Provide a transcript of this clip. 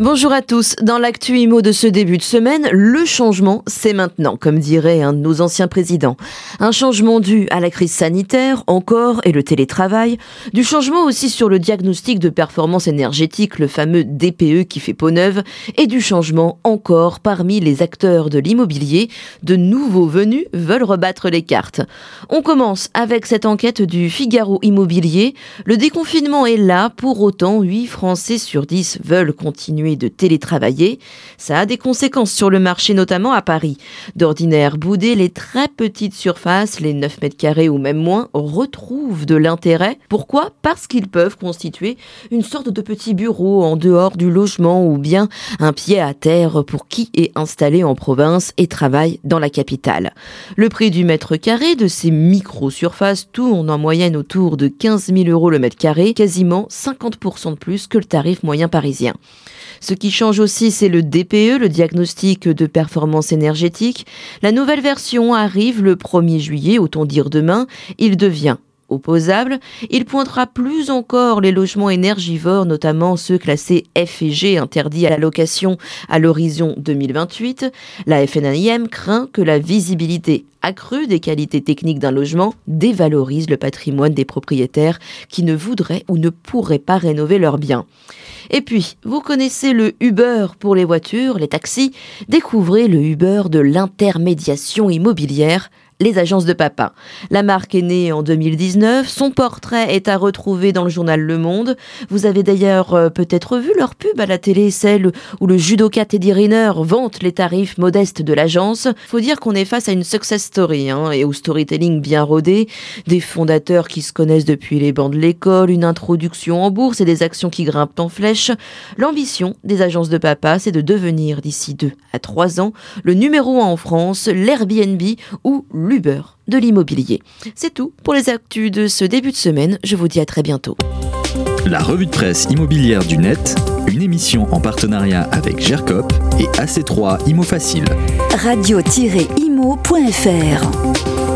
Bonjour à tous. Dans l'actu IMO de ce début de semaine, le changement, c'est maintenant, comme dirait un de nos anciens présidents. Un changement dû à la crise sanitaire, encore, et le télétravail. Du changement aussi sur le diagnostic de performance énergétique, le fameux DPE qui fait peau neuve. Et du changement encore parmi les acteurs de l'immobilier. De nouveaux venus veulent rebattre les cartes. On commence avec cette enquête du Figaro Immobilier. Le déconfinement est là, pour autant, 8 Français sur 10 veulent continuer de télétravailler. Ça a des conséquences sur le marché, notamment à Paris. D'ordinaire, boudé, les très petites surfaces, les 9 mètres carrés ou même moins, retrouvent de l'intérêt. Pourquoi? Parce qu'ils peuvent constituer une sorte de petit bureau en dehors du logement ou bien un pied à terre pour qui est installé en province et travaille dans la capitale. Le prix du mètre carré de ces micro-surfaces tourne en moyenne autour de 15 000 euros le mètre carré, quasiment 50% de plus que le tarif moyen parisien. Ce qui change aussi, c'est le DPE, le diagnostic de performance énergétique. La nouvelle version arrive le 1er juillet, autant dire demain. Il devient opposable, il pointera plus encore les logements énergivores, notamment ceux classés F et G interdits à la location à l'horizon 2028. La FNIM craint que la visibilité accrue des qualités techniques d'un logement dévalorise le patrimoine des propriétaires qui ne voudraient ou ne pourraient pas rénover leurs biens. Et puis, vous connaissez le Uber pour les voitures, les taxis, découvrez le Uber de l'intermédiation immobilière les agences de papa. La marque est née en 2019, son portrait est à retrouver dans le journal Le Monde. Vous avez d'ailleurs euh, peut-être vu leur pub à la télé, celle où le judoka Teddy Riner vante les tarifs modestes de l'agence. Faut dire qu'on est face à une success story hein, et au storytelling bien rodé, des fondateurs qui se connaissent depuis les bancs de l'école, une introduction en bourse et des actions qui grimpent en flèche. L'ambition des agences de papa, c'est de devenir d'ici deux à trois ans le numéro un en France, l'Airbnb ou l'Uber de l'immobilier. C'est tout pour les actus de ce début de semaine. Je vous dis à très bientôt. La revue de presse immobilière du net, une émission en partenariat avec GERCOP et AC3 Imo Facile. Radio-imo.fr